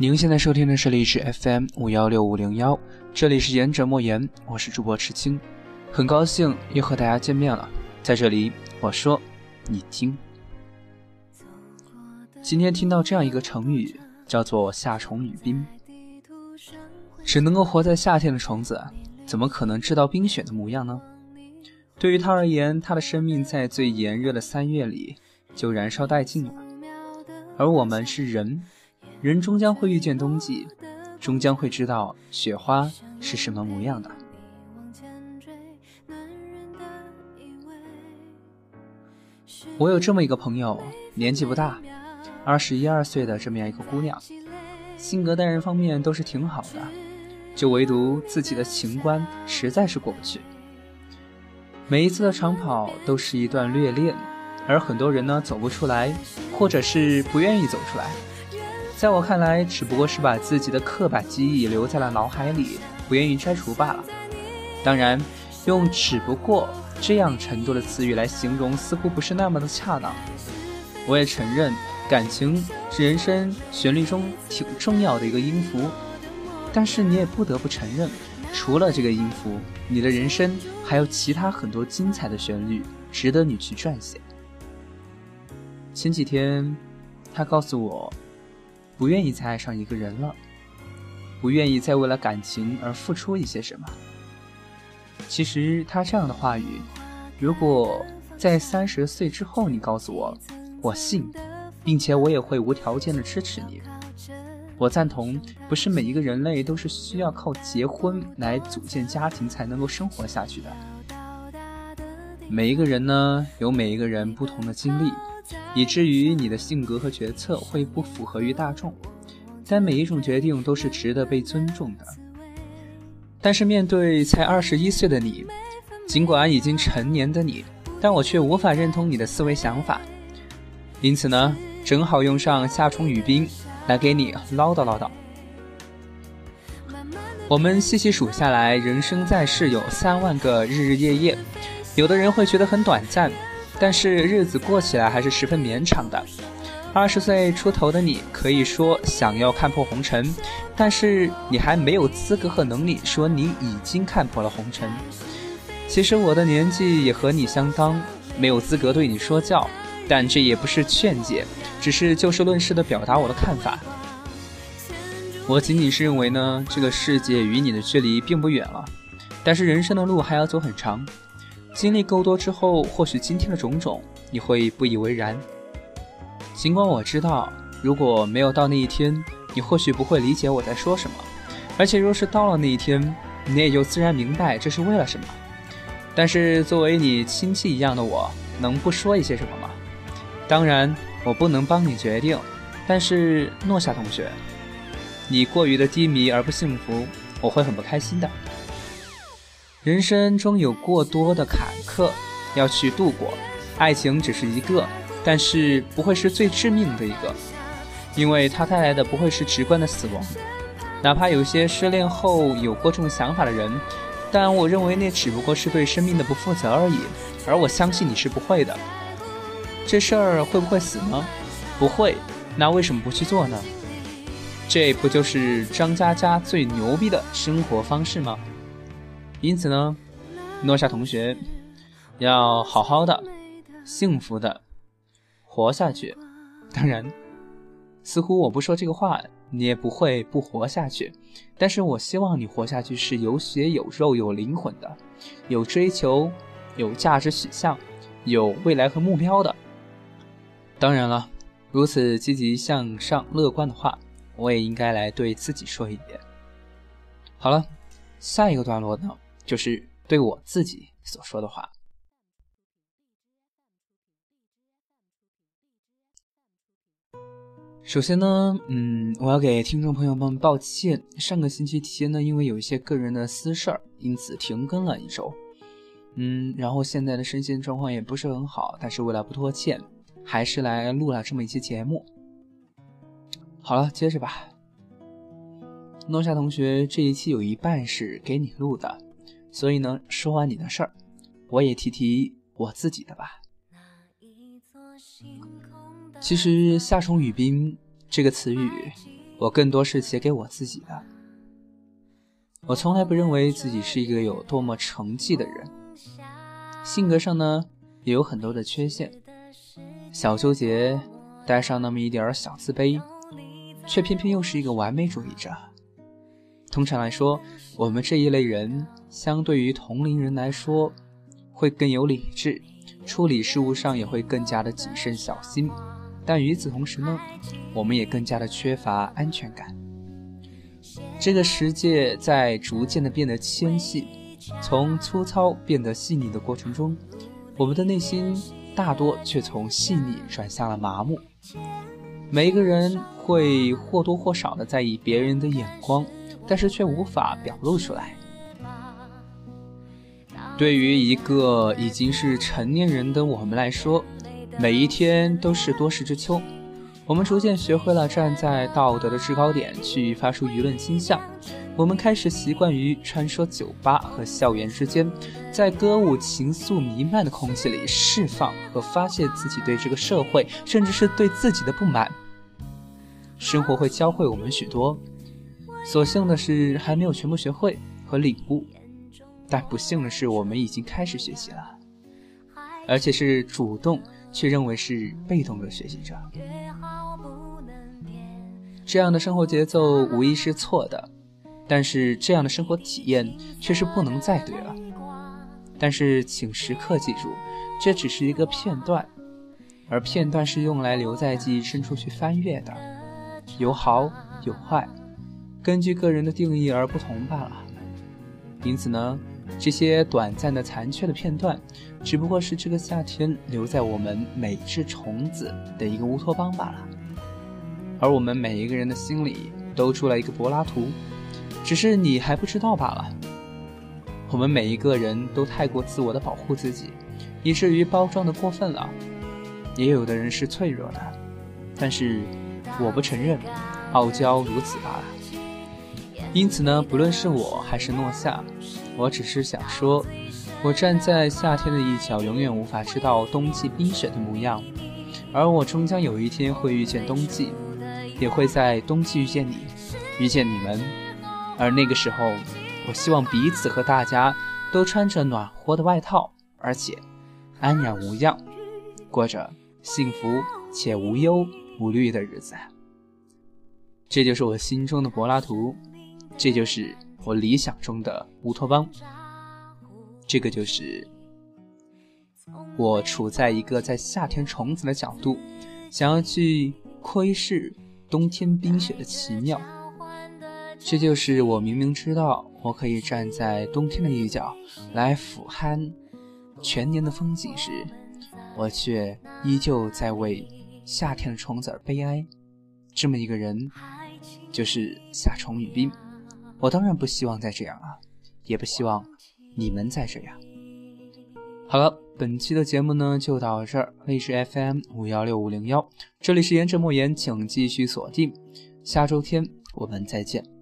您现在收听的是荔枝 FM 五幺六五零幺，这里是言者莫言，我是主播池青，很高兴又和大家见面了。在这里，我说，你听。今天听到这样一个成语，叫做“夏虫语冰”。只能够活在夏天的虫子，怎么可能知道冰雪的模样呢？对于它而言，它的生命在最炎热的三月里就燃烧殆尽了。而我们是人。人终将会遇见冬季，终将会知道雪花是什么模样的。我有这么一个朋友，年纪不大，二十一二岁的这么样一个姑娘，性格待人方面都是挺好的，就唯独自己的情关实在是过不去。每一次的长跑都是一段虐恋，而很多人呢走不出来，或者是不愿意走出来。在我看来，只不过是把自己的刻板记忆留在了脑海里，不愿意摘除罢了。当然，用“只不过”这样程度的词语来形容，似乎不是那么的恰当。我也承认，感情是人生旋律中挺重要的一个音符，但是你也不得不承认，除了这个音符，你的人生还有其他很多精彩的旋律值得你去撰写。前几天，他告诉我。不愿意再爱上一个人了，不愿意再为了感情而付出一些什么。其实他这样的话语，如果在三十岁之后你告诉我，我信，并且我也会无条件的支持你。我赞同，不是每一个人类都是需要靠结婚来组建家庭才能够生活下去的。每一个人呢，有每一个人不同的经历。以至于你的性格和决策会不符合于大众，但每一种决定都是值得被尊重的。但是面对才二十一岁的你，尽管已经成年的你，但我却无法认同你的思维想法。因此呢，正好用上夏虫语冰来给你唠叨唠叨。我们细细数下来，人生在世有三万个日日夜夜，有的人会觉得很短暂。但是日子过起来还是十分绵长的。二十岁出头的你，可以说想要看破红尘，但是你还没有资格和能力说你已经看破了红尘。其实我的年纪也和你相当，没有资格对你说教，但这也不是劝解，只是就事论事的表达我的看法。我仅仅是认为呢，这个世界与你的距离并不远了，但是人生的路还要走很长。经历够多之后，或许今天的种种你会不以为然。尽管我知道，如果没有到那一天，你或许不会理解我在说什么。而且若是到了那一天，你也就自然明白这是为了什么。但是作为你亲戚一样的我，能不说一些什么吗？当然，我不能帮你决定。但是诺夏同学，你过于的低迷而不幸福，我会很不开心的。人生中有过多的坎坷要去度过，爱情只是一个，但是不会是最致命的一个，因为它带来的不会是直观的死亡。哪怕有些失恋后有过这种想法的人，但我认为那只不过是对生命的不负责而已。而我相信你是不会的。这事儿会不会死呢？不会。那为什么不去做呢？这不就是张嘉佳最牛逼的生活方式吗？因此呢，诺夏同学要好好的、幸福的活下去。当然，似乎我不说这个话，你也不会不活下去。但是我希望你活下去是有血有肉有灵魂的，有追求、有价值取向、有未来和目标的。当然了，如此积极向上、乐观的话，我也应该来对自己说一点。好了，下一个段落呢？就是对我自己所说的话。首先呢，嗯，我要给听众朋友们抱歉，上个星期天呢，因为有一些个人的私事儿，因此停更了一周。嗯，然后现在的身心状况也不是很好，但是为了不拖欠，还是来录了这么一期节目。好了，接着吧。诺夏同学，这一期有一半是给你录的。所以呢，说完你的事儿，我也提提我自己的吧。其实“夏虫语冰”这个词语，我更多是写给我自己的。我从来不认为自己是一个有多么成绩的人，性格上呢也有很多的缺陷，小纠结，带上那么一点小自卑，却偏偏又是一个完美主义者。通常来说，我们这一类人相对于同龄人来说，会更有理智，处理事务上也会更加的谨慎小心。但与此同时呢，我们也更加的缺乏安全感。这个世界在逐渐的变得纤细，从粗糙变得细腻的过程中，我们的内心大多却从细腻转向了麻木。每一个人会或多或少的在意别人的眼光，但是却无法表露出来。对于一个已经是成年人的我们来说，每一天都是多事之秋。我们逐渐学会了站在道德的制高点去发出舆论倾向，我们开始习惯于穿梭酒吧和校园之间，在歌舞情愫弥漫的空气里释放和发泄自己对这个社会，甚至是对自己的不满。生活会教会我们许多，所幸的是还没有全部学会和领悟，但不幸的是我们已经开始学习了，而且是主动。却认为是被动的学习者，这样的生活节奏无疑是错的，但是这样的生活体验却是不能再对了。但是请时刻记住，这只是一个片段，而片段是用来留在记忆深处去翻阅的，有好有坏，根据个人的定义而不同罢了。因此呢？这些短暂的残缺的片段，只不过是这个夏天留在我们每只虫子的一个乌托邦罢了。而我们每一个人的心里都住了一个柏拉图，只是你还不知道罢了。我们每一个人都太过自我的保护自己，以至于包装的过分了。也有的人是脆弱的，但是我不承认，傲娇如此罢了。因此呢，不论是我还是诺夏。我只是想说，我站在夏天的一角，永远无法知道冬季冰雪的模样，而我终将有一天会遇见冬季，也会在冬季遇见你，遇见你们。而那个时候，我希望彼此和大家都穿着暖和的外套，而且安然无恙，过着幸福且无忧无虑的日子。这就是我心中的柏拉图，这就是。我理想中的乌托邦，这个就是我处在一个在夏天虫子的角度，想要去窥视冬天冰雪的奇妙。这就是我明明知道我可以站在冬天的一角来俯瞰全年的风景时，我却依旧在为夏天的虫子而悲哀。这么一个人，就是夏虫语冰。我当然不希望再这样啊，也不希望你们再这样。好了，本期的节目呢就到这儿。荔枝 FM 五幺六五零幺，这里是言者莫言，请继续锁定。下周天我们再见。